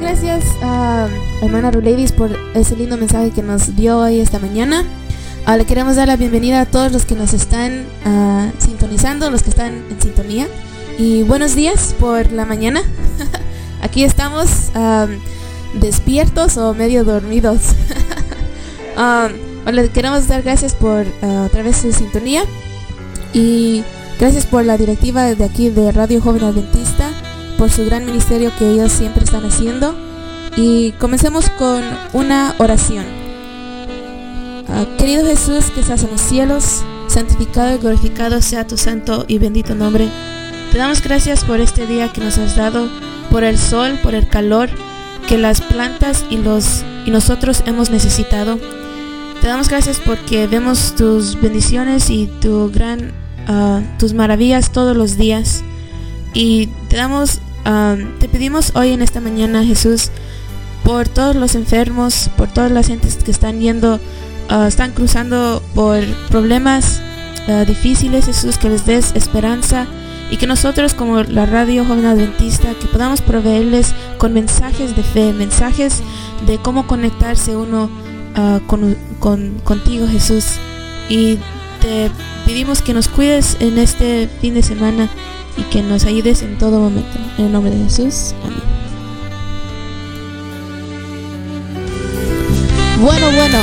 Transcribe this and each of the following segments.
Gracias a hermana Rulevis por ese lindo mensaje que nos dio hoy esta mañana. Ah, le queremos dar la bienvenida a todos los que nos están ah, sintonizando, los que están en sintonía. Y buenos días por la mañana. Aquí estamos despiertos o medio dormidos. le queremos dar gracias por ah, otra vez su sintonía. Y gracias por la directiva de aquí de Radio Joven Adventista, por su gran ministerio que ellos siempre están haciendo. Y comencemos con una oración. Ah, querido Jesús que estás en los cielos, santificado y glorificado sea tu santo y bendito nombre. Te damos gracias por este día que nos has dado, por el sol, por el calor que las plantas y, los, y nosotros hemos necesitado. Te damos gracias porque vemos tus bendiciones y tu gran Ah, tus maravillas todos los días. Y te damos, ah, te pedimos hoy en esta mañana, Jesús, por todos los enfermos, por todas las gentes que están yendo, ah, están cruzando por problemas difíciles, Jesús, que les des esperanza y que nosotros como la radio joven adventista que podamos proveerles con mensajes de fe, mensajes de cómo conectarse uno con, con, contigo Jesús. Y te pedimos que nos cuides en este fin de semana y que nos ayudes en todo momento. En el nombre de Jesús. Amén. Bueno, bueno,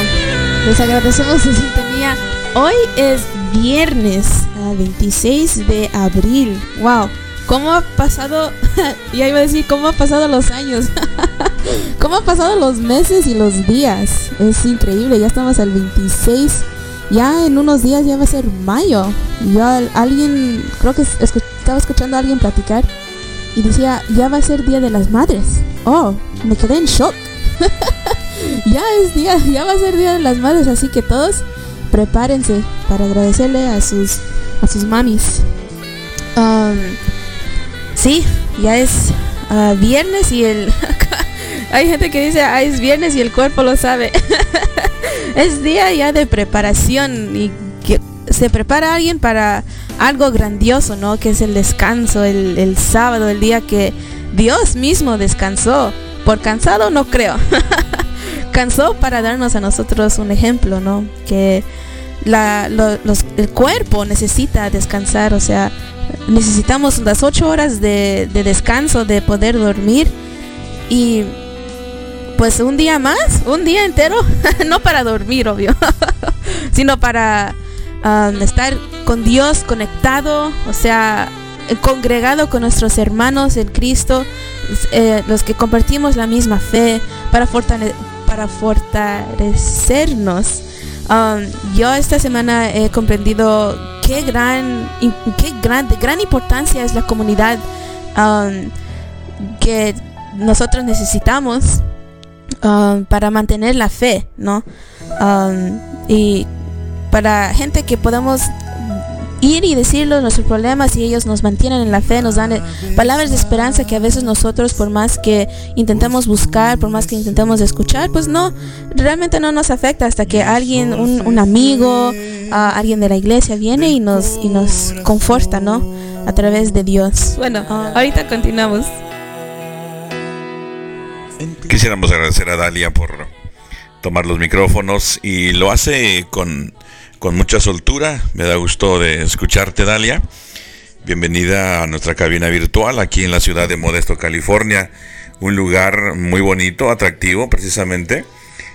les agradecemos su sintonía. Hoy es viernes 26 de abril. Wow, ¿cómo ha pasado? ya iba a decir, ¿cómo ha pasado los años? ¿Cómo ha pasado los meses y los días? Es increíble, ya estamos al 26 ya en unos días ya va a ser mayo. Ya alguien, creo que estaba escuchando a alguien platicar y decía, ya va a ser Día de las Madres. Oh, me quedé en shock. ya es día, ya va a ser Día de las Madres, así que todos prepárense para agradecerle a sus a sus mamis. Um, sí, ya es uh, viernes y el hay gente que dice, ah, es viernes y el cuerpo lo sabe. es día ya de preparación y que se prepara alguien para algo grandioso, ¿no? Que es el descanso, el, sábado, el día que Dios mismo descansó. Por cansado no creo. Cansó para darnos a nosotros un ejemplo, ¿no? Que la, el cuerpo necesita descansar, o sea, necesitamos las ocho horas de, de descanso, de poder dormir. Y pues un día más, un día entero, no para dormir, obvio, sino para um, estar con Dios conectado, o sea, congregado con nuestros hermanos en Cristo, eh, los que compartimos la misma fe, para, fortalecernos. Um, yo esta semana he comprendido qué gran, qué gran, gran importancia es la comunidad um, que nosotros necesitamos para mantener la fe, ¿no? Y para gente que podamos ir y decirles nuestros problemas y ellos nos mantienen en la fe, nos dan eh, palabras de esperanza que a veces nosotros por más que intentemos buscar, por más que intentemos escuchar, pues no, realmente no nos afecta hasta que alguien, un, amigo, alguien de la iglesia viene y nos, y nos conforta, ¿no? A través de Dios. Bueno, ahorita continuamos. Quisiéramos agradecer a Dalia por tomar los micrófonos y lo hace con, mucha soltura. Me da gusto de escucharte, Dalia. Bienvenida a nuestra cabina virtual aquí en la ciudad de Modesto, California. Un lugar muy bonito, atractivo precisamente.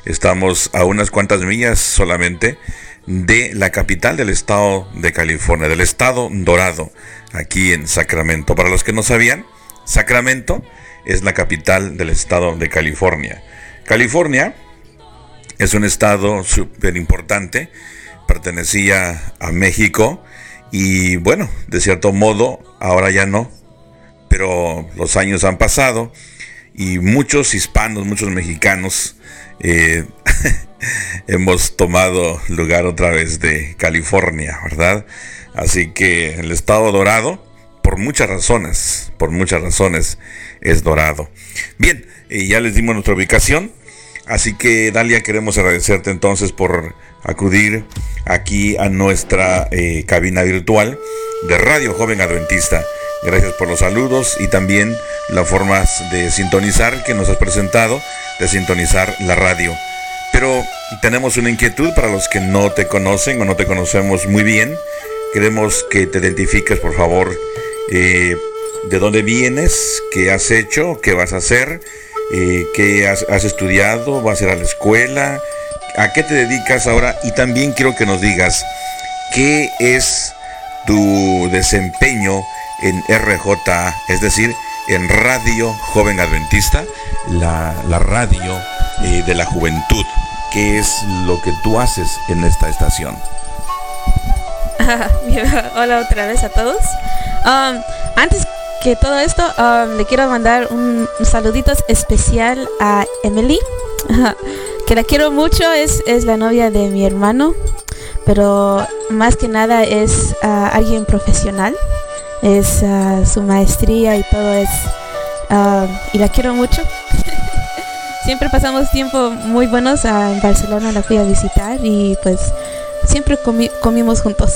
Estamos a unas cuantas millas solamente de la capital del estado de California, del estado dorado, aquí en Sacramento. Para los que no sabían, Sacramento es la capital del estado de California. California es un estado súper importante, pertenecía a México y bueno, de cierto modo, ahora ya no, pero los años han pasado y muchos hispanos, muchos mexicanos eh, hemos tomado lugar otra vez de California, ¿verdad? Así que el estado dorado, por muchas razones, por muchas razones, es dorado. Bien, ya les dimos nuestra ubicación. Así que Dalia, queremos agradecerte entonces por acudir aquí a nuestra eh, cabina virtual de Radio Joven Adventista Gracias por los saludos y también las formas de sintonizar que nos has presentado, de sintonizar la radio. Pero tenemos una inquietud para los que no te conocen o no te conocemos muy bien. Queremos que te identifiques, por favor, eh, de dónde vienes, qué has hecho, qué vas a hacer, eh, qué has, estudiado, vas a ir a la escuela, a qué te dedicas ahora y también quiero que nos digas qué es tu desempeño en RJ, es decir, en Radio Joven Adventista, la, la radio eh, de la juventud. ¿Qué es lo que tú haces en esta estación? Hola otra vez a todos. Um, antes que todo esto, um, le quiero mandar un, saludito especial a Emily, que la quiero mucho, es, es la novia de mi hermano, pero más que nada es uh, alguien profesional, es uh, su maestría y todo es, uh, y la quiero mucho. siempre pasamos tiempo muy buenos en Barcelona, la fui a visitar y pues siempre comimos juntos.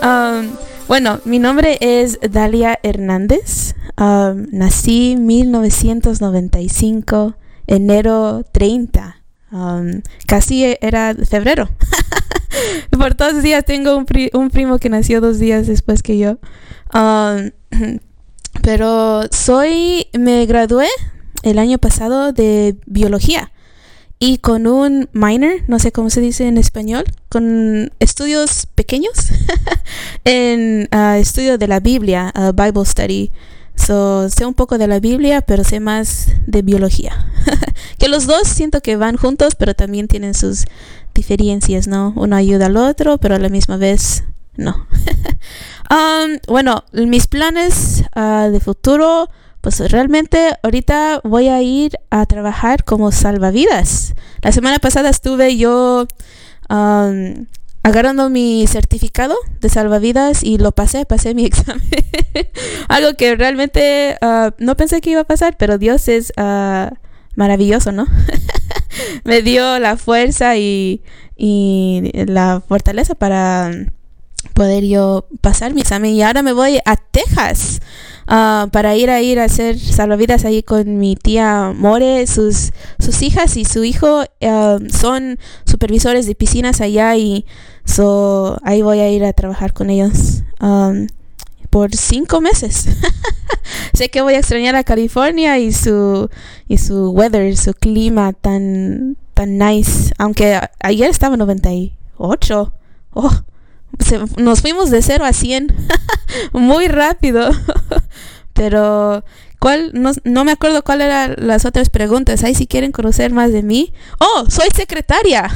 bueno, mi nombre es Dalia Hernández. Um, nací 1995, enero 30. Um, casi era febrero. Por todos días tengo un, un, primo que nació dos días después que yo. Um, pero soy, me gradué el año pasado de biología y con un minor, no sé cómo se dice en español, con estudios pequeños en uh, estudio de la Biblia, uh, Bible Study. So, sé un poco de la Biblia, pero sé más de biología. que los dos siento que van juntos, pero también tienen sus diferencias, ¿no? Uno ayuda al otro, pero a la misma vez no. um, bueno, mis planes uh, de futuro pues realmente ahorita voy a ir a trabajar como salvavidas. La semana pasada estuve yo agarrando mi certificado de salvavidas y lo pasé, pasé mi examen. Algo que realmente ah, no pensé que iba a pasar, pero Dios es uh, maravilloso, ¿no? Me dio la fuerza y, y la fortaleza para poder yo pasar mi examen. Y ahora me voy a Texas uh, para ir a ir a hacer salvavidas ahí con mi tía More. Sus sus hijas y su hijo uh, son supervisores de piscinas allá y so ahí voy a ir a trabajar con ellos um, por cinco meses. Sé que voy a extrañar a California y su y su weather su clima tan tan nice. Aunque ayer estaba 98 oh nos fuimos de 0 a 100 muy rápido. Pero, ¿cuál? No, no, me acuerdo cuál eran las otras preguntas. Ahí si quieren conocer más de mí. Oh, soy secretaria.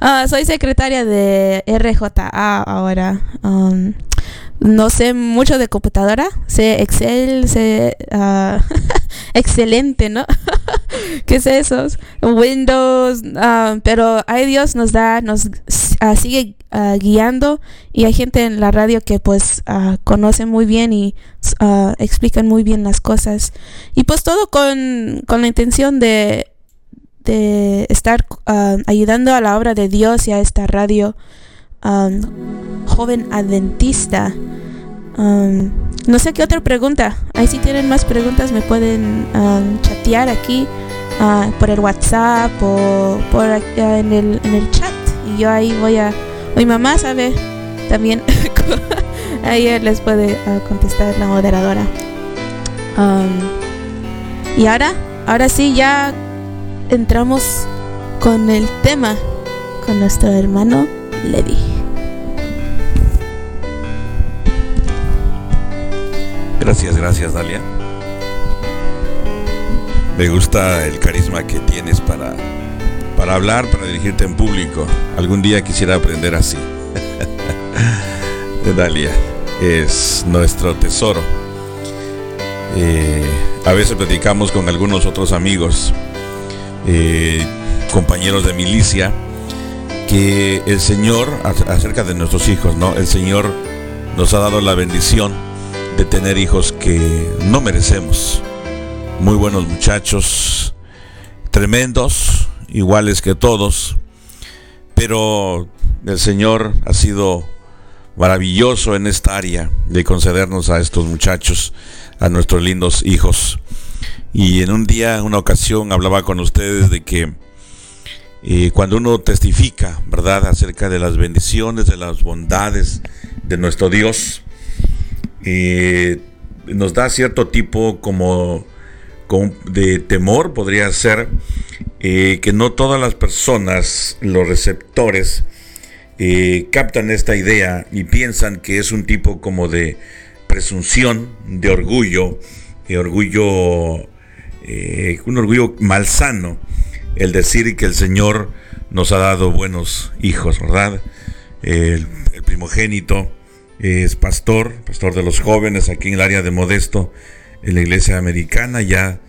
uh, soy secretaria de RJA ahora. Um, no sé mucho de computadora, sé Excel, sé uh, excelente, ¿no? ¿Qué es eso? Windows, uh, pero ay Dios nos da, nos uh, sigue guiando y hay gente en la radio que pues conoce muy bien y explican muy bien las cosas y pues todo con, con la intención de, de estar ayudando a la obra de Dios y a esta radio Um, joven adventista. Um, no sé qué otra pregunta. Ahí si tienen más preguntas me pueden um, chatear aquí uh, por el WhatsApp o por en, el, en el chat. Y yo ahí voy a... Mi mamá sabe también. ahí les puede uh, contestar la moderadora. y ahora, ahora sí ya entramos con el tema con nuestro hermano Levi. Gracias, gracias, Dalia. Me gusta el carisma que tienes para, para hablar, para dirigirte en público. Algún día quisiera aprender así. Dalia es nuestro tesoro. Eh, a veces platicamos con algunos otros amigos, eh, compañeros de milicia, que el Señor, acerca de nuestros hijos, ¿no? El Señor nos ha dado la bendición de tener hijos que no merecemos. Muy buenos muchachos, tremendos, iguales que todos, pero el Señor ha sido maravilloso en esta área de concedernos a estos muchachos, a nuestros lindos hijos. Y en un día, una ocasión, hablaba con ustedes de que eh, cuando uno testifica, ¿verdad?, acerca de las bendiciones, de las bondades de nuestro Dios, eh, nos da cierto tipo como, de temor, podría ser, eh, que no todas las personas, los receptores, captan esta idea y piensan que es un tipo como de presunción, de orgullo, de orgullo eh, un orgullo malsano el decir que el Señor nos ha dado buenos hijos, ¿verdad? El, primogénito es pastor, pastor de los jóvenes aquí en el área de Modesto, en la iglesia americana, ya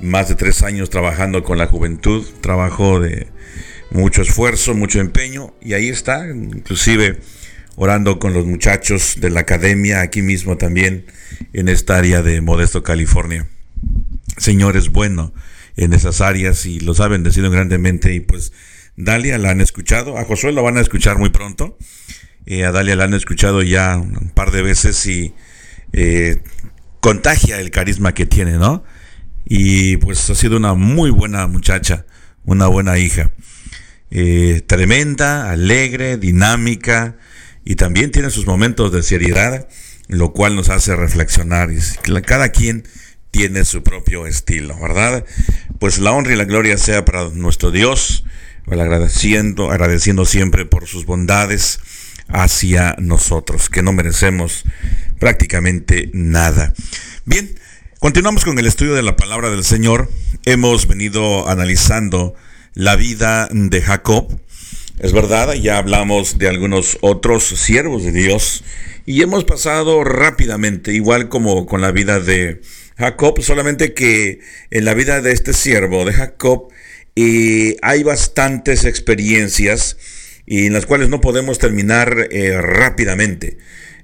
más de tres años trabajando con la juventud, trabajo de mucho esfuerzo, mucho empeño, y ahí está, inclusive orando con los muchachos de la academia, aquí mismo también, en esta área de Modesto, California. Señor es bueno en esas áreas y los ha bendecido grandemente. Y pues Dalia la han escuchado, a Josué lo van a escuchar muy pronto. Eh, a Dalia la han escuchado ya un par de veces y eh, contagia el carisma que tiene, ¿no? Y pues ha sido una muy buena muchacha, una buena hija. Eh, tremenda, alegre, dinámica y también tiene sus momentos de seriedad, lo cual nos hace reflexionar. Y cada quien tiene su propio estilo, ¿verdad? Pues la honra y la gloria sea para nuestro Dios, agradeciendo, agradeciendo siempre por sus bondades hacia nosotros, que no merecemos prácticamente nada. Bien, continuamos con el estudio de la palabra del Señor. Hemos venido analizando la vida de Jacob. Es verdad, ya hablamos de algunos otros siervos de Dios y hemos pasado rápidamente, igual como con la vida de Jacob, solamente que en la vida de este siervo de Jacob eh, hay bastantes experiencias y en las cuales no podemos terminar eh, rápidamente.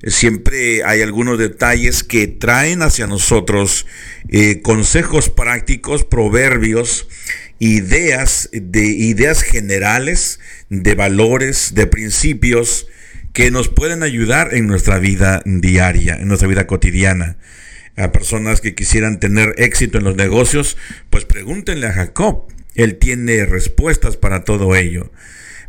Siempre hay algunos detalles que traen hacia nosotros eh, consejos prácticos, proverbios, ideas de ideas generales, de valores, de principios que nos pueden ayudar en nuestra vida diaria, en nuestra vida cotidiana a personas que quisieran tener éxito en los negocios, pues pregúntenle a Jacob. Él tiene respuestas para todo ello.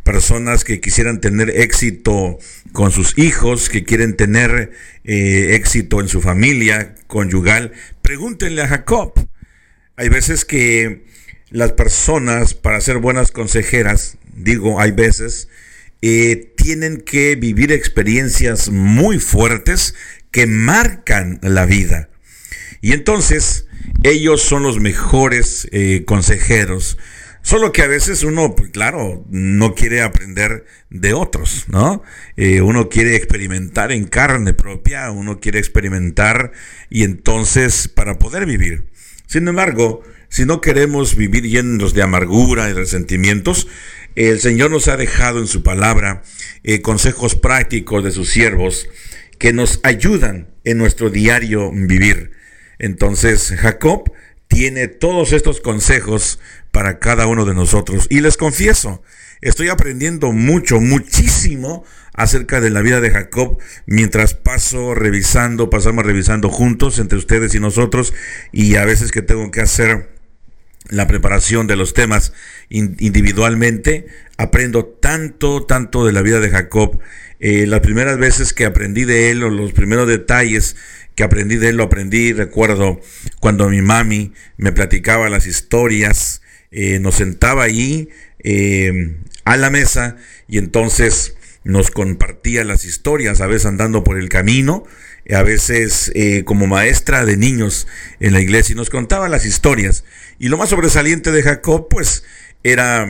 Personas que quisieran tener éxito con sus hijos, que quieren tener eh, éxito en su familia conyugal, pregúntenle a Jacob. Hay veces que las personas, para ser buenas consejeras, digo, hay veces, eh, tienen que vivir experiencias muy fuertes que marcan la vida. Y entonces ellos son los mejores eh, consejeros. Solo que a veces uno, pues, claro, no quiere aprender de otros, ¿no? Eh, uno quiere experimentar en carne propia, uno quiere experimentar y entonces para poder vivir. Sin embargo, si no queremos vivir llenos de amargura y resentimientos, el Señor nos ha dejado en su palabra eh, consejos prácticos de sus siervos que nos ayudan en nuestro diario vivir. Entonces Jacob tiene todos estos consejos para cada uno de nosotros. Y les confieso, estoy aprendiendo mucho, muchísimo acerca de la vida de Jacob mientras paso revisando, pasamos revisando juntos entre ustedes y nosotros y a veces que tengo que hacer la preparación de los temas individualmente, aprendo tanto, tanto de la vida de Jacob. Eh, las primeras veces que aprendí de él o los primeros detalles que aprendí de él, lo aprendí, recuerdo cuando mi mami me platicaba las historias, eh, nos sentaba ahí eh, a la mesa y entonces nos compartía las historias, a veces andando por el camino, a veces eh, como maestra de niños en la iglesia y nos contaba las historias. Y lo más sobresaliente de Jacob, pues, era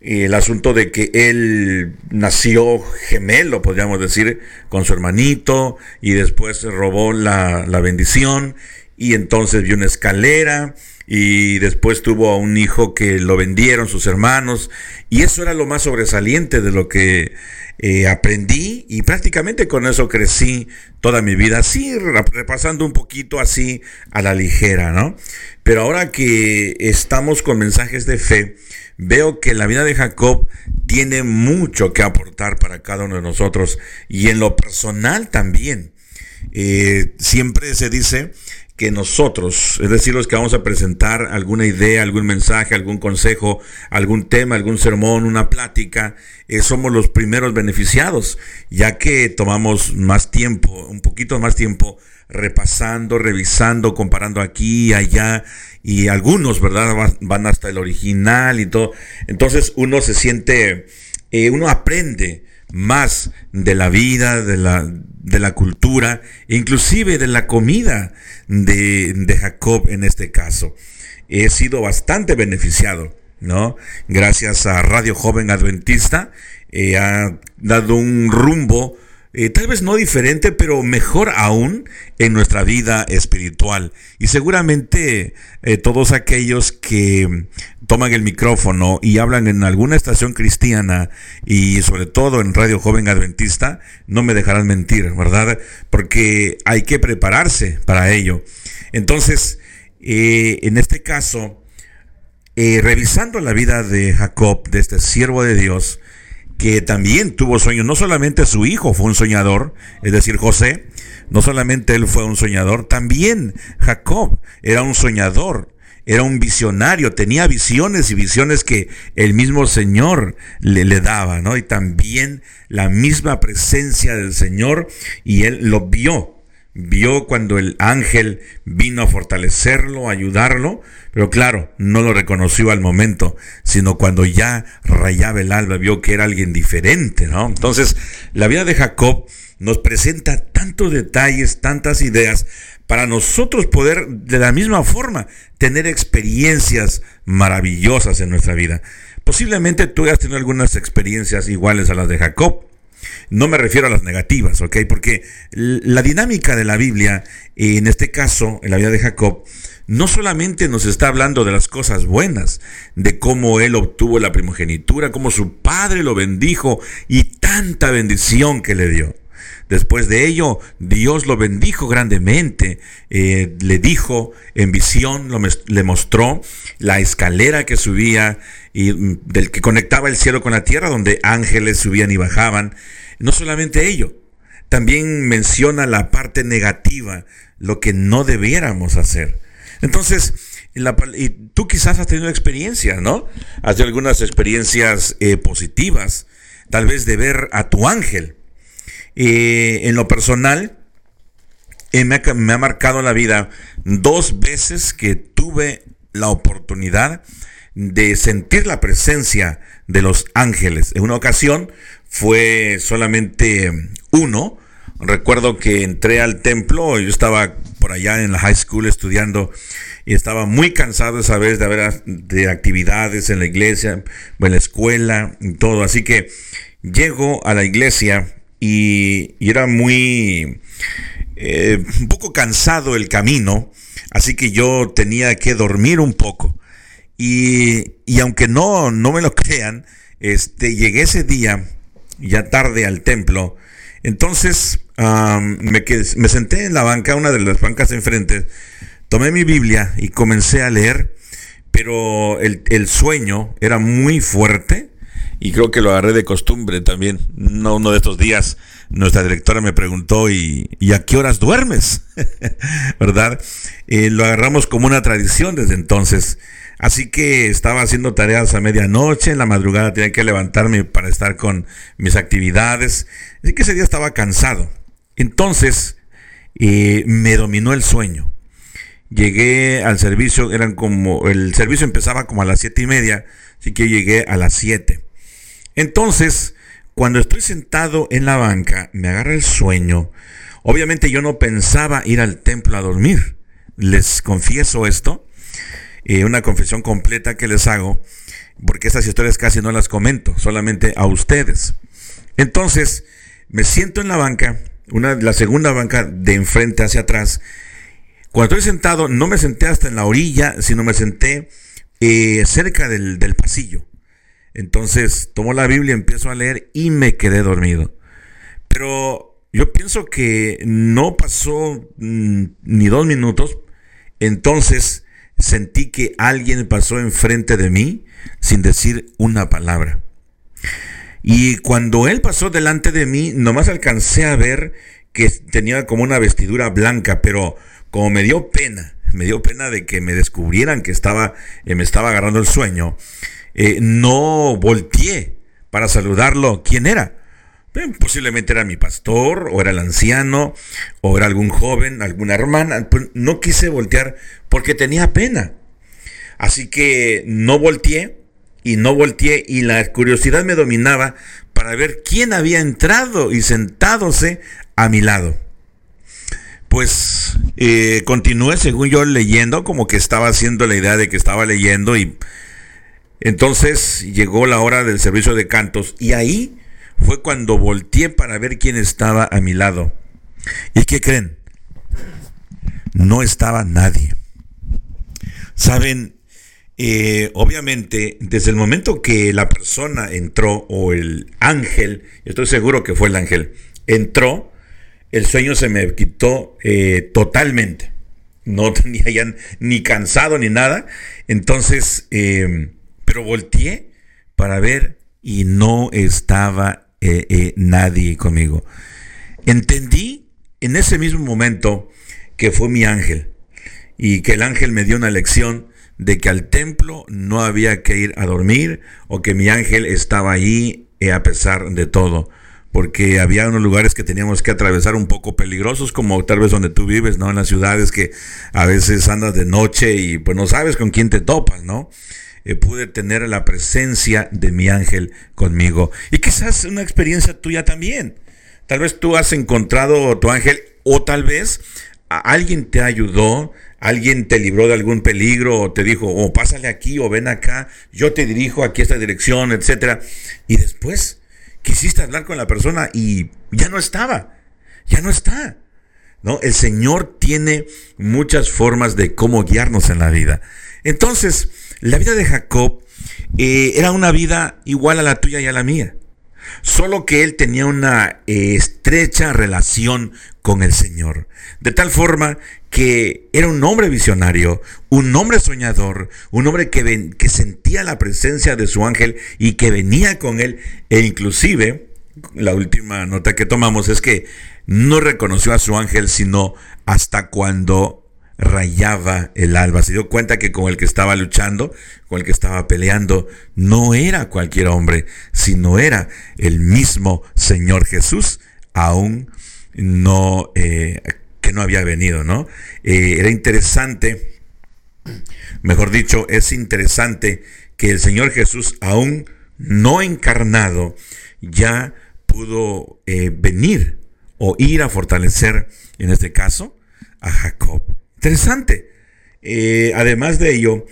el asunto de que él nació gemelo, podríamos decir, con su hermanito y después robó la, la bendición y entonces vio una escalera y después tuvo a un hijo que lo vendieron sus hermanos y eso era lo más sobresaliente de lo que eh, aprendí y prácticamente con eso crecí toda mi vida, así repasando un poquito así a la ligera, ¿no? Pero ahora que estamos con mensajes de fe, veo que la vida de Jacob tiene mucho que aportar para cada uno de nosotros y en lo personal también. Eh, siempre se dice que nosotros, es decir, los que vamos a presentar alguna idea, algún mensaje, algún consejo, algún tema, algún sermón, una plática, eh, somos los primeros beneficiados, ya que tomamos más tiempo, un poquito más tiempo repasando, revisando, comparando aquí y allá, y algunos, ¿verdad? Van hasta el original y todo. Entonces uno se siente, eh, uno aprende más de la vida, de la, de la cultura, inclusive de la comida de, de Jacob en este caso. He sido bastante beneficiado, ¿no? Gracias a Radio Joven Adventista, eh, ha dado un rumbo eh, tal vez no diferente, pero mejor aún en nuestra vida espiritual. Y seguramente eh, todos aquellos que toman el micrófono y hablan en alguna estación cristiana y sobre todo en Radio Joven Adventista, no me dejarán mentir, ¿verdad? Porque hay que prepararse para ello. Entonces, eh, en este caso, revisando la vida de Jacob, de este siervo de Dios, que también tuvo sueños. No solamente su hijo fue un soñador, es decir, José, no solamente él fue un soñador, también Jacob era un soñador, era un visionario, tenía visiones y visiones que el mismo Señor le, le daba, ¿no? Y también la misma presencia del Señor y él lo vio vio cuando el ángel vino a fortalecerlo, ayudarlo, pero claro, no lo reconoció al momento, sino cuando ya rayaba el alba, vio que era alguien diferente, ¿no? Entonces, la vida de Jacob nos presenta tantos detalles, tantas ideas, para nosotros poder de la misma forma tener experiencias maravillosas en nuestra vida. Posiblemente tú hayas tenido algunas experiencias iguales a las de Jacob. No me refiero a las negativas, ¿ok? Porque la dinámica de la Biblia, en este caso, en la vida de Jacob, no solamente nos está hablando de las cosas buenas, de cómo él obtuvo la primogenitura, cómo su padre lo bendijo y tanta bendición que le dio. Después de ello, Dios lo bendijo grandemente. Eh, le dijo en visión, le mostró la escalera que subía y mm, del que conectaba el cielo con la tierra, donde ángeles subían y bajaban. No solamente ello, también menciona la parte negativa, lo que no debiéramos hacer. Entonces, y tú quizás has tenido experiencias, ¿no? Has tenido algunas experiencias eh, positivas, tal vez de ver a tu ángel. Eh, en lo personal, eh, me, ha, marcado la vida dos veces que tuve la oportunidad de sentir la presencia de los ángeles. En una ocasión fue solamente uno. Recuerdo que entré al templo, yo estaba por allá en la high school estudiando y estaba muy cansado esa vez de haber de actividades en la iglesia, en la escuela y todo. Así que llego a la iglesia y, era muy eh, un poco cansado el camino, así que yo tenía que dormir un poco. Y, aunque no, no me lo crean, este, llegué ese día, ya tarde al templo. Entonces me, me senté en la banca, una de las bancas enfrente, tomé mi Biblia y comencé a leer, pero el, el sueño era muy fuerte y creo que lo agarré de costumbre también. No, uno de estos días nuestra directora me preguntó, ¿y, a qué horas duermes? ¿Verdad? Eh, lo agarramos como una tradición desde entonces. Así que estaba haciendo tareas a medianoche, en la madrugada tenía que levantarme para estar con mis actividades. Así que ese día estaba cansado. Entonces eh, me dominó el sueño. Llegué al servicio, eran como, el servicio empezaba como a las siete y media, así que llegué a las siete. Entonces, cuando estoy sentado en la banca, me agarra el sueño. Obviamente yo no pensaba ir al templo a dormir. Les confieso esto. Eh, una confesión completa que les hago, porque estas historias casi no las comento, solamente a ustedes. Entonces, me siento en la banca, una, la segunda banca de enfrente hacia atrás, Cuando estoy sentado, no me senté hasta en la orilla, sino me senté eh, cerca del, del pasillo. Entonces tomo la Biblia, empiezo a leer y me quedé dormido. Pero yo pienso que no pasó mm, ni dos minutos. Entonces sentí que alguien pasó enfrente de mí sin decir una palabra. Y cuando él pasó delante de mí, nomás alcancé a ver que tenía como una vestidura blanca, pero como me dio pena, me dio pena de que me descubrieran que estaba, eh, me estaba agarrando el sueño, eh, no volteé para saludarlo. ¿Quién era? posiblemente era mi pastor, o era el anciano, o era algún joven, alguna hermana. Pues no quise voltear porque tenía pena. Así que no volteé y no volteé y la curiosidad me dominaba para ver quién había entrado y sentadose a mi lado. Pues eh, continué según yo leyendo, como que estaba haciendo la idea de que estaba leyendo y entonces llegó la hora del servicio de cantos y ahí fue cuando volteé para ver quién estaba a mi lado. ¿Y qué creen? No estaba nadie. Saben, eh, obviamente, desde el momento que la persona entró, o el ángel, estoy seguro que fue el ángel, entró, el sueño se me quitó eh, totalmente. No tenía ni cansado ni nada. Entonces, eh, volteé para ver y no estaba nadie conmigo. Entendí en ese mismo momento que fue mi ángel y que el ángel me dio una lección de que al templo no había que ir a dormir o que mi ángel estaba ahí eh, a pesar de todo. Porque había unos lugares que teníamos que atravesar un poco peligrosos, como tal vez donde tú vives, ¿no? En las ciudades que a veces andas de noche y pues no sabes con quién te topas, ¿no? Eh, pude tener la presencia de mi ángel conmigo. Y quizás una experiencia tuya también. Tal vez tú has encontrado tu ángel o tal vez alguien te ayudó alguien te libró de algún peligro o te dijo, o oh, pásale aquí o ven acá, yo te dirijo aquí a esta dirección, etcétera. Y después quisiste hablar con la persona y ya no estaba, ya no está. ¿No? El Señor tiene muchas formas de cómo guiarnos en la vida. Entonces, la vida de Jacob eh, era una vida igual a la tuya y a la mía. Solo que él tenía una eh, estrecha relación con el Señor. De tal forma que era un hombre visionario, un hombre soñador, un hombre que, que sentía la presencia de su ángel y que venía con él. E inclusive, la última nota que tomamos es que no reconoció a su ángel sino hasta cuando rayaba el alba. Se dio cuenta que con el que estaba luchando, con el que estaba peleando, no era cualquier hombre, sino era el mismo Señor Jesús, aún no, eh, que no había venido, ¿no? Eh, era interesante, mejor dicho, es interesante que el Señor Jesús, aún no encarnado, ya pudo eh, venir o ir a fortalecer, en este caso, a Jacob. Interesante. Eh, además de ello,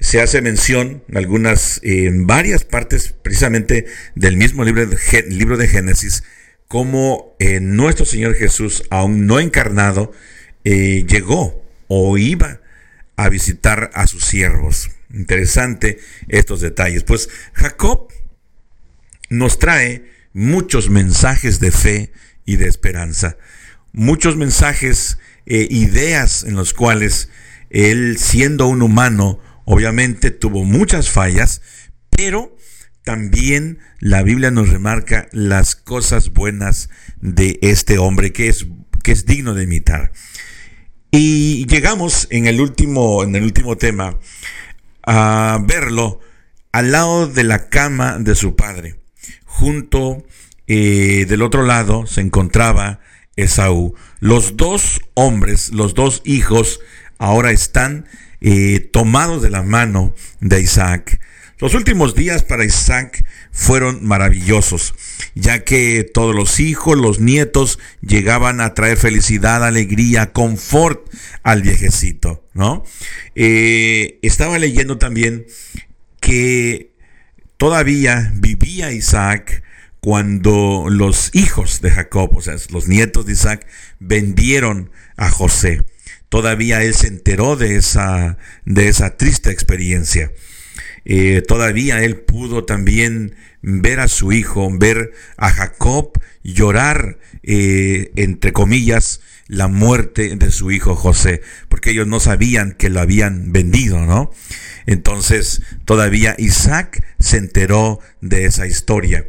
se hace mención en algunas, en varias partes precisamente del mismo libro de, libro de Génesis, como eh, nuestro Señor Jesús, aún no encarnado, eh, llegó o iba a visitar a sus siervos. Interesante estos detalles. Pues Jacob nos trae muchos mensajes de fe y de esperanza, muchos mensajes eh, ideas en los cuales él, siendo un humano, obviamente tuvo muchas fallas, pero también la Biblia nos remarca las cosas buenas de este hombre que es, que es digno de imitar. Y llegamos en el último, en el último tema a verlo al lado de la cama de su padre. Junto eh, del otro lado se encontraba Esaú. Los dos hombres, los dos hijos, ahora están eh, tomados de la mano de Isaac. Los últimos días para Isaac fueron maravillosos, ya que todos los hijos, los nietos llegaban a traer felicidad, alegría, confort al viejecito, ¿no? Eh, estaba leyendo también que todavía vivía Isaac cuando los hijos de Jacob, o sea, los nietos de Isaac, vendieron a José. todavía él se enteró de esa, de esa triste experiencia. Eh, todavía él pudo también ver a su hijo, ver a Jacob llorar, eh, entre comillas, la muerte de su hijo José, porque ellos no sabían que lo habían vendido, ¿no? Entonces todavía Isaac se enteró de esa historia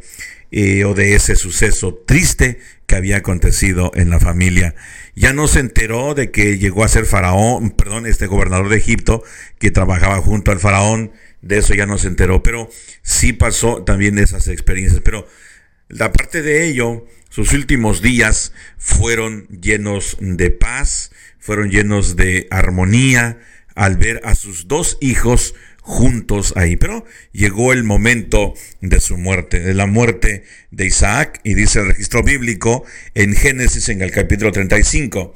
eh, o de ese suceso triste que había acontecido en la familia. Ya no se enteró de que llegó a ser faraón, perdón, este gobernador de Egipto que trabajaba junto al faraón, de eso ya no se enteró, pero sí pasó también esas experiencias. Pero la parte de ello, sus últimos días fueron llenos de paz, fueron llenos de armonía al ver a sus dos hijos juntos ahí. Pero llegó el momento de su muerte, de la muerte de Isaac, y dice el registro bíblico en Génesis en el capítulo 35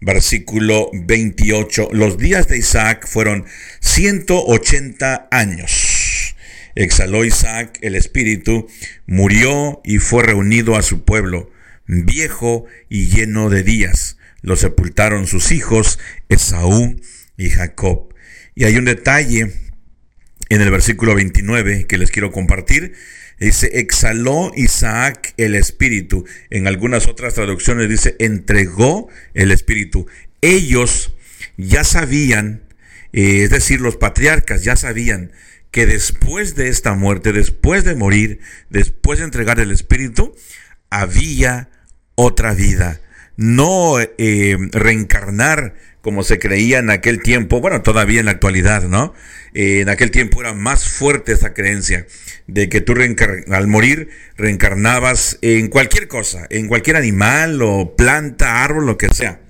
versículo 28. Los días de Isaac fueron 180 años. Exhaló Isaac el espíritu, murió y fue reunido a su pueblo, viejo y lleno de días. Lo sepultaron sus hijos, Esaú y Jacob. Y hay un detalle en el versículo 29 que les quiero compartir. Dice, exhaló Isaac el espíritu. En algunas otras traducciones dice, entregó el espíritu. Ellos ya sabían, eh, es decir, los patriarcas ya sabían que después de esta muerte, después de morir, después de entregar el espíritu, había otra vida. No eh, reencarnar como se creía en aquel tiempo, bueno, todavía en la actualidad, ¿no? Eh, en aquel tiempo era más fuerte esa creencia de que tú al morir reencarnabas en cualquier cosa, en cualquier animal o planta, árbol, lo que sea.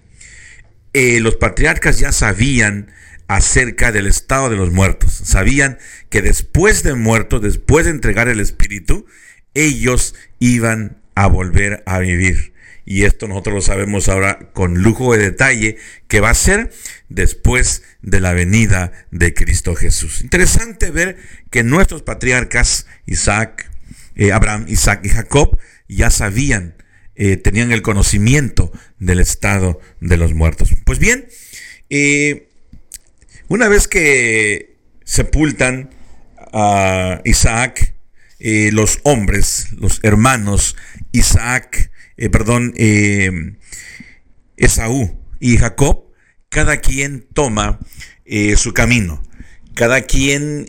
Eh, los patriarcas ya sabían acerca del estado de los muertos, sabían que después de muertos, después de entregar el espíritu, ellos iban a volver a vivir y esto nosotros lo sabemos ahora con lujo de detalle, que va a ser después de la venida de Cristo Jesús. Interesante ver que nuestros patriarcas, Isaac, eh, Abraham, Isaac y Jacob, ya sabían, eh, tenían el conocimiento del estado de los muertos. Pues bien, eh, una vez que sepultan a Isaac, los hombres, los hermanos, Isaac, eh, perdón, eh, Esaú y Jacob, cada quien toma eh, su camino, cada quien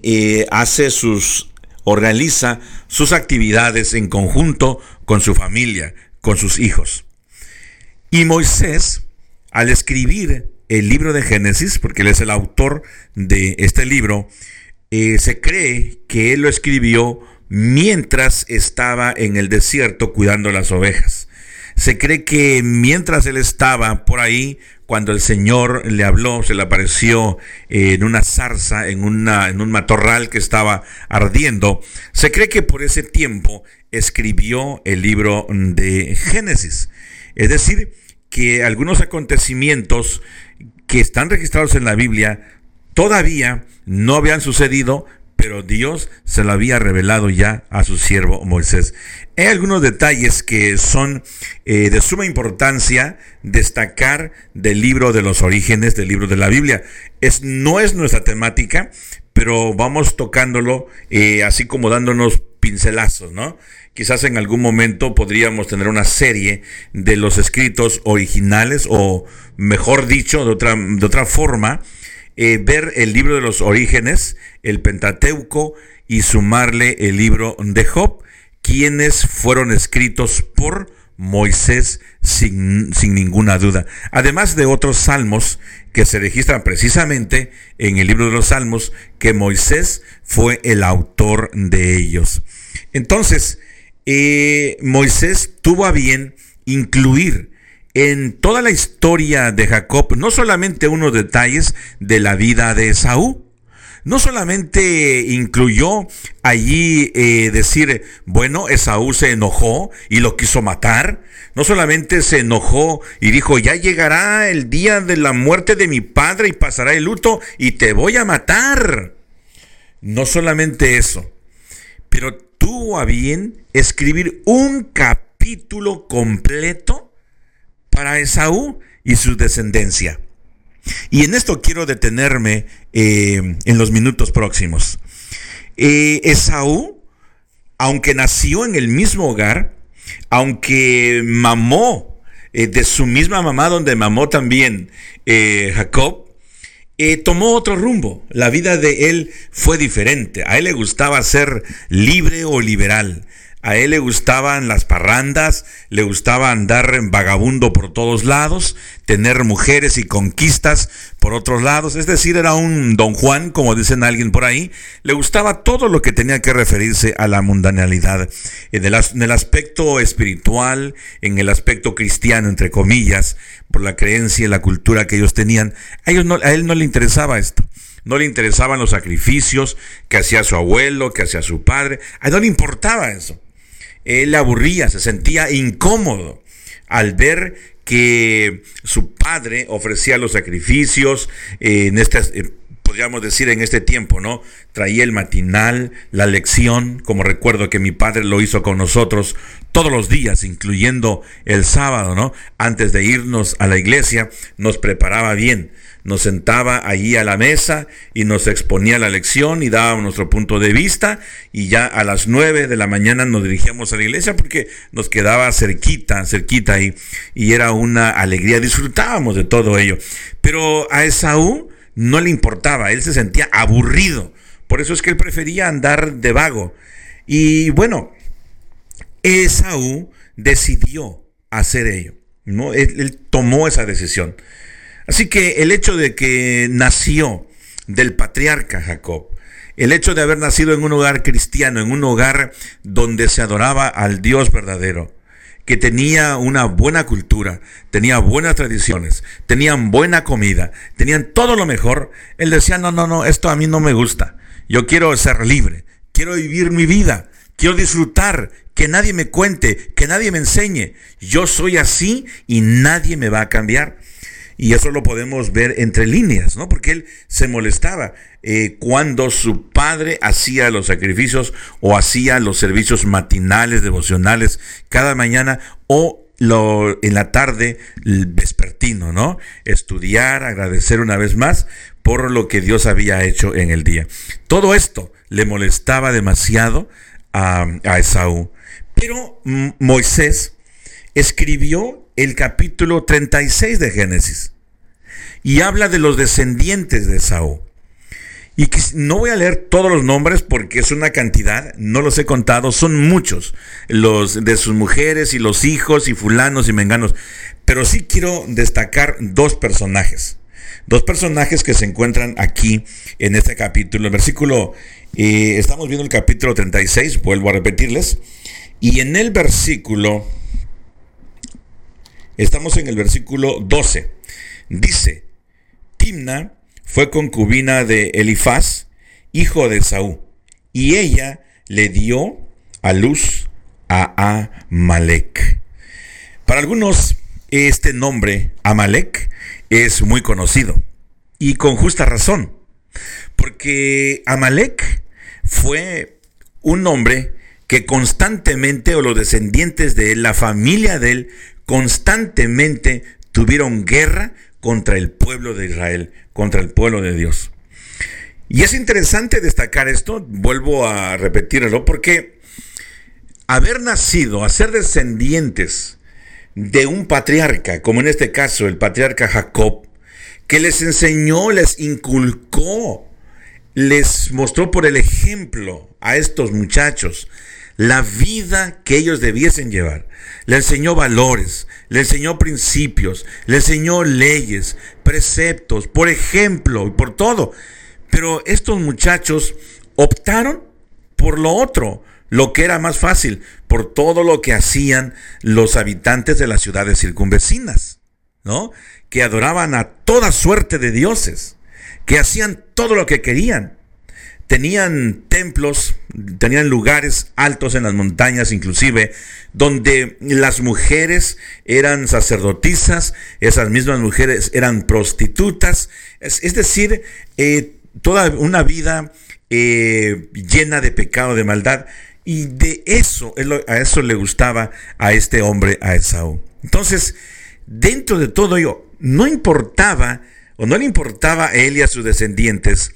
hace sus, organiza sus actividades en conjunto con su familia, con sus hijos. Y Moisés, al escribir el libro de Génesis, porque él es el autor de este libro, se cree que él lo escribió mientras estaba en el desierto cuidando las ovejas. Se cree que mientras él estaba por ahí, cuando el Señor le habló, se le apareció en una zarza, en, una, en un matorral que estaba ardiendo, se cree que por ese tiempo escribió el libro de Génesis. Es decir, que algunos acontecimientos que están registrados en la Biblia todavía no habían sucedido, pero Dios se lo había revelado ya a su siervo Moisés. Hay algunos detalles que son eh, de suma importancia destacar del libro de los orígenes, del libro de la Biblia. Es, no es nuestra temática, pero vamos tocándolo eh, así como dándonos pincelazos, ¿no? Quizás en algún momento podríamos tener una serie de los escritos originales o mejor dicho, de otra, de otra forma, eh, ver el libro de los orígenes, el Pentateuco y sumarle el libro de Job, quienes fueron escritos por Moisés sin, sin, ninguna duda. Además de otros salmos que se registran precisamente en el libro de los salmos, que Moisés fue el autor de ellos. Entonces, eh, Moisés tuvo a bien incluir en toda la historia de Jacob, no solamente unos detalles de la vida de Esaú, no solamente incluyó allí eh, decir, bueno, Esaú se enojó y lo quiso matar, no solamente se enojó y dijo, ya llegará el día de la muerte de mi padre y pasará el luto y te voy a matar. No solamente eso, pero tuvo a bien escribir un capítulo completo para Esaú y su descendencia. Y en esto quiero detenerme eh, en los minutos próximos. Eh, Esaú, aunque nació en el mismo hogar, aunque mamó eh, de su misma mamá donde mamó también Jacob, tomó otro rumbo. La vida de él fue diferente. A él le gustaba ser libre o liberal. A él le gustaban las parrandas, le gustaba andar en vagabundo por todos lados, tener mujeres y conquistas por otros lados, es decir, era un don Juan, como dicen alguien por ahí, le gustaba todo lo que tenía que referirse a la mundanalidad, en el, aspecto espiritual, en el aspecto cristiano, entre comillas, por la creencia y la cultura que ellos tenían, a, ellos no, a él no le interesaba esto. No le interesaban los sacrificios que hacía su abuelo, que hacía su padre. A él no le importaba eso él aburría, se sentía incómodo al ver que su padre ofrecía los sacrificios eh, en este, eh, podríamos decir en este tiempo, ¿no? Traía el matinal, la lección, como recuerdo que mi padre lo hizo con nosotros todos los días, incluyendo el sábado, ¿no? Antes de irnos a la iglesia, nos preparaba bien nos sentaba allí a la mesa y nos exponía la lección y daba nuestro punto de vista y ya a las nueve de la mañana nos dirigíamos a la iglesia porque nos quedaba cerquita, cerquita ahí y era una alegría, disfrutábamos de todo ello. Pero a Esaú no le importaba, él se sentía aburrido, por eso es que él prefería andar de vago. Y bueno, Esaú decidió hacer ello, ¿no? él tomó esa decisión. Así que el hecho de que nació del patriarca Jacob, el hecho de haber nacido en un hogar cristiano, en un hogar donde se adoraba al Dios verdadero, que tenía una buena cultura, tenía buenas tradiciones, tenían buena comida, tenían todo lo mejor, él decía, no, no, no, esto a mí no me gusta. Yo quiero ser libre, quiero vivir mi vida, quiero disfrutar, que nadie me cuente, que nadie me enseñe. Yo soy así y nadie me va a cambiar. Y eso lo podemos ver entre líneas, ¿no? Porque él se molestaba eh, cuando su padre hacía los sacrificios o hacía los servicios matinales, devocionales, cada mañana o en la tarde vespertino, ¿no? Estudiar, agradecer una vez más por lo que Dios había hecho en el día. Todo esto le molestaba demasiado a, a Esaú. Pero Moisés escribió el capítulo 36 de Génesis y habla de los descendientes de Saúl. Y no voy a leer todos los nombres porque es una cantidad, no los he contado, son muchos, los de sus mujeres y los hijos y fulanos y menganos. Pero sí quiero destacar dos personajes, dos personajes que se encuentran aquí en este capítulo. El versículo, eh, estamos viendo el capítulo 36, vuelvo a repetirles, y en el versículo Estamos en el versículo 12. Dice, Timna fue concubina de Elifaz, hijo de Saúl, y ella le dio a luz a Amalek. Para algunos, este nombre, Amalek, es muy conocido, y con justa razón, porque Amalek fue un nombre que constantemente, o los descendientes de él, la familia de él, constantemente tuvieron guerra contra el pueblo de Israel, contra el pueblo de Dios. Y es interesante destacar esto, vuelvo a repetirlo, porque haber nacido, a ser descendientes de un patriarca, como en este caso el patriarca Jacob, que les enseñó, les inculcó, les mostró por el ejemplo a estos muchachos la vida que ellos debiesen llevar. Le enseñó valores, le enseñó principios, le enseñó leyes, preceptos, por ejemplo, y por todo. Pero estos muchachos optaron por lo otro, lo que era más fácil, por todo lo que hacían los habitantes de las ciudades circunvecinas, ¿no? Que adoraban a toda suerte de dioses, que hacían todo lo que querían tenían templos, tenían lugares altos en las montañas inclusive, donde las mujeres eran sacerdotisas, esas mismas mujeres eran prostitutas, es, decir, eh, toda una vida eh, llena de pecado, de maldad, y de eso, a eso le gustaba a este hombre, a Esaú. Entonces, dentro de todo ello, no importaba o no le importaba a él y a sus descendientes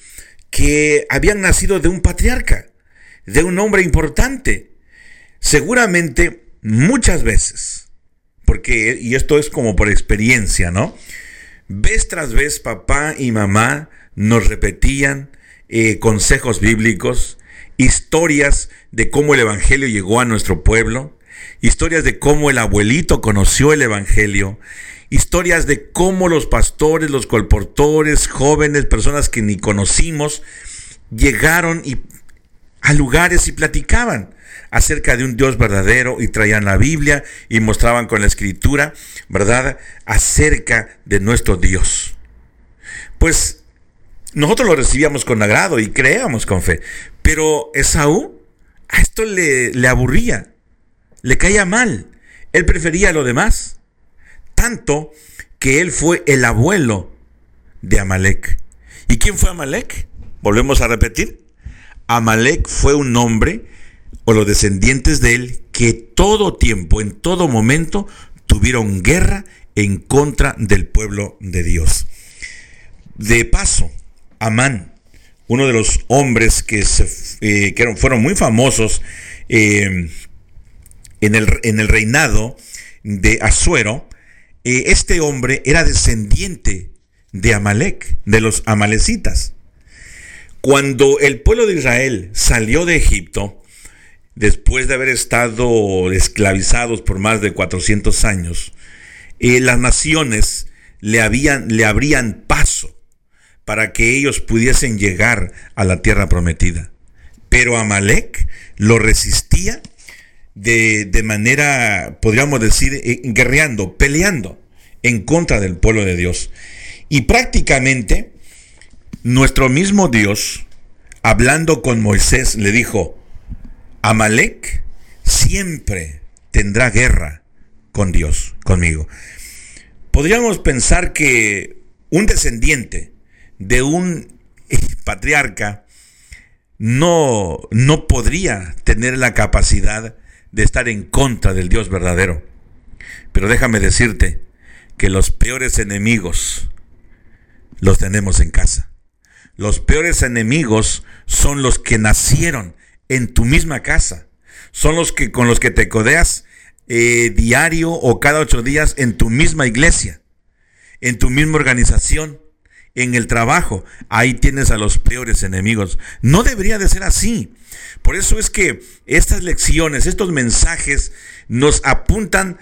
que habían nacido de un patriarca, de un hombre importante. Seguramente muchas veces, porque, y esto es como por experiencia, ¿no? Vez tras vez papá y mamá nos repetían eh, consejos bíblicos, historias de cómo el Evangelio llegó a nuestro pueblo, historias de cómo el abuelito conoció el Evangelio, historias de cómo los pastores, los colportores, jóvenes, personas que ni conocimos, llegaron y, a lugares y platicaban acerca de un Dios verdadero y traían la Biblia y mostraban con la escritura, ¿verdad?, acerca de nuestro Dios. Pues nosotros lo recibíamos con agrado y creíamos con fe, pero Esaú a esto le, le aburría, le caía mal, él prefería lo demás, tanto que él fue el abuelo de Amalek. ¿Y quién fue Amalek? Volvemos a repetir. Amalek fue un hombre o los descendientes de él que todo tiempo, en todo momento, tuvieron guerra en contra del pueblo de Dios. De paso, Amán, uno de los hombres que, se, eh, que fueron muy famosos eh, en, el, en, el, reinado de Asuero, eh, este hombre era descendiente de Amalek, de los amalecitas. Cuando el pueblo de Israel salió de Egipto, después de haber estado esclavizados por más de 400 años, eh, las naciones le, habían, le abrían paso para que ellos pudiesen llegar a la tierra prometida. Pero Amalek lo resistía de, de manera, podríamos decir, eh, guerreando, peleando en contra del pueblo de Dios. Y prácticamente nuestro mismo Dios, hablando con Moisés, le dijo, Amalek siempre tendrá guerra con Dios, conmigo. Podríamos pensar que un descendiente de un patriarca no, no podría tener la capacidad de estar en contra del Dios verdadero. Pero déjame decirte que los peores enemigos los tenemos en casa. Los peores enemigos son los que nacieron en tu misma casa. Son los que con los que te codeas eh, diario o cada ocho días en tu misma iglesia, en tu misma organización, en el trabajo. Ahí tienes a los peores enemigos. No debería de ser así. Por eso es que estas lecciones, estos mensajes nos apuntan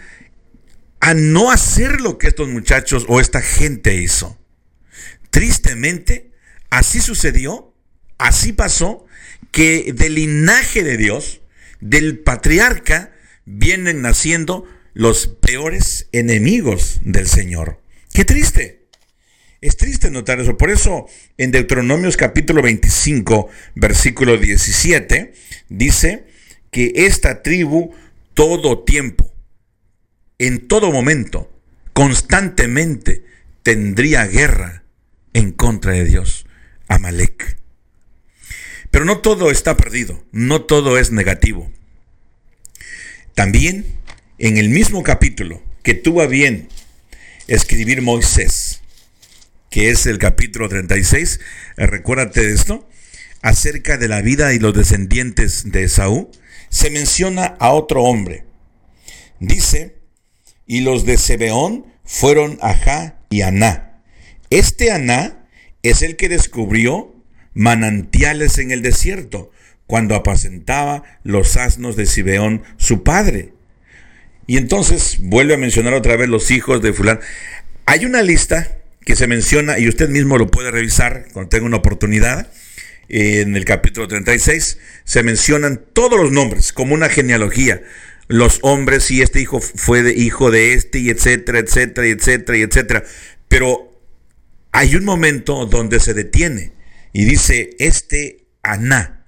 a no hacer lo que estos muchachos o esta gente hizo. Tristemente, así sucedió, así pasó que del linaje de Dios, del patriarca, vienen naciendo los peores enemigos del Señor. Qué triste. Es triste notar eso. Por eso en Deuteronomios capítulo 25, versículo 17, dice que esta tribu todo tiempo, en todo momento, constantemente tendría guerra en contra de Dios. Amalek. Pero no todo está perdido, no todo es negativo. También en el mismo capítulo que tuvo bien escribir Moisés, que es el capítulo 36, eh, recuérdate de esto, acerca de la vida y los descendientes de Esaú, se menciona a otro hombre. Dice, y los de Sebeón fueron Ajá y Aná. Este Aná es el que descubrió manantiales en el desierto, cuando apacentaba los asnos de Sibeón, su padre. Y entonces vuelve a mencionar otra vez los hijos de fulán. Hay una lista que se menciona, y usted mismo lo puede revisar cuando tenga una oportunidad, en el capítulo 36, se mencionan todos los nombres como una genealogía. Los hombres y este hijo fue hijo de este, y etcétera, etcétera, etcétera, y etcétera. Pero hay un momento donde se detiene y dice este Aná,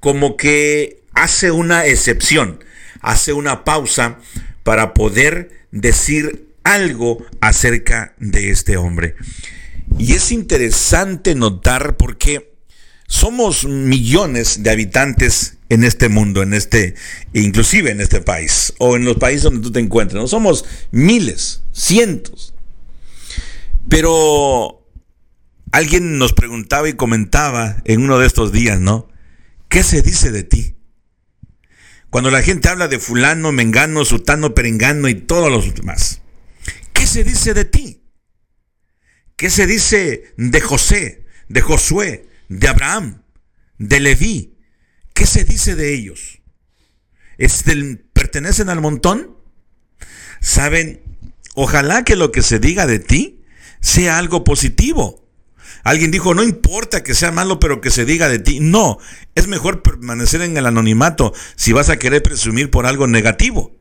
como que hace una excepción, hace una pausa para poder decir algo acerca de este hombre. Y es interesante notar porque somos millones de habitantes en este mundo, en este, inclusive en este país, o en los países donde tú te encuentres. No somos miles, cientos. Pero Alguien nos preguntaba y comentaba en uno de estos días, ¿no? ¿Qué se dice de ti? Cuando la gente habla de fulano, mengano, sutano, perengano y todos los demás. ¿Qué se dice de ti? ¿Qué se dice de José, de Josué, de Abraham, de Leví? ¿Qué se dice de ellos? ¿Es ¿Pertenecen al montón? Saben, ojalá que lo que se diga de ti sea algo positivo Alguien dijo, no importa que sea malo, pero que se diga de ti. No, es mejor permanecer en el anonimato si vas a querer presumir por algo negativo.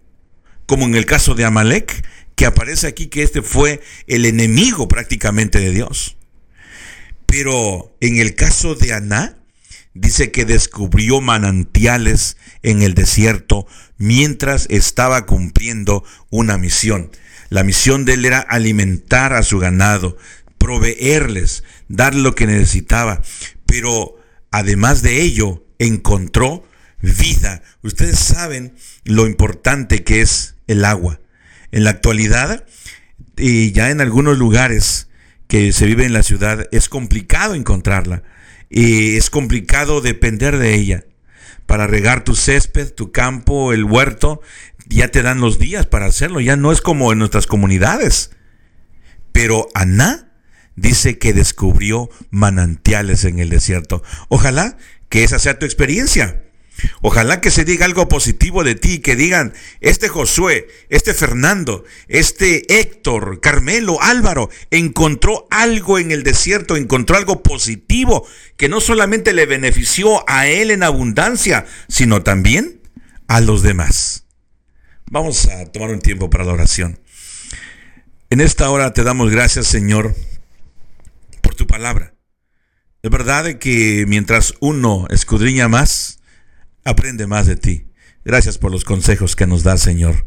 Como en el caso de Amalek, que aparece aquí que este fue el enemigo prácticamente de Dios. Pero en el caso de Aná, dice que descubrió manantiales en el desierto mientras estaba cumpliendo una misión. La misión de él era alimentar a su ganado, proveerles, dar lo que necesitaba. Pero además de ello, encontró vida. Ustedes saben lo importante que es el agua. En la actualidad, y ya en algunos lugares que se vive en la ciudad, es complicado encontrarla. Y es complicado depender de ella. Para regar tu césped, tu campo, el huerto, ya te dan los días para hacerlo. Ya no es como en nuestras comunidades. Pero Aná dice que descubrió manantiales en el desierto. Ojalá que esa sea tu experiencia. Ojalá que se diga algo positivo de ti, que digan, este Josué, este Fernando, este Héctor, Carmelo, Álvaro, encontró algo en el desierto, encontró algo positivo, que no solamente le benefició a él en abundancia, sino también a los demás. Vamos a tomar un tiempo para la oración. En esta hora te damos gracias, Señor, tu palabra. De verdad que mientras uno escudriña más, aprende más de ti. Gracias por los consejos que nos da, Señor.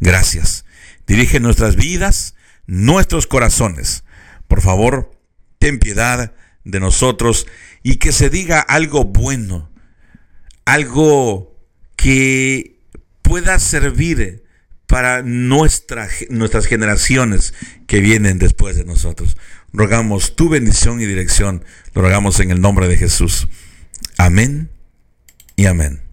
Gracias. Dirige nuestras vidas, nuestros corazones. Por favor, ten piedad de nosotros y que se diga algo bueno, algo que pueda servir para nuestra, nuestras generaciones que vienen después de nosotros rogamos tu bendición y dirección. Lo rogamos en el nombre de Jesús. Amén y amén.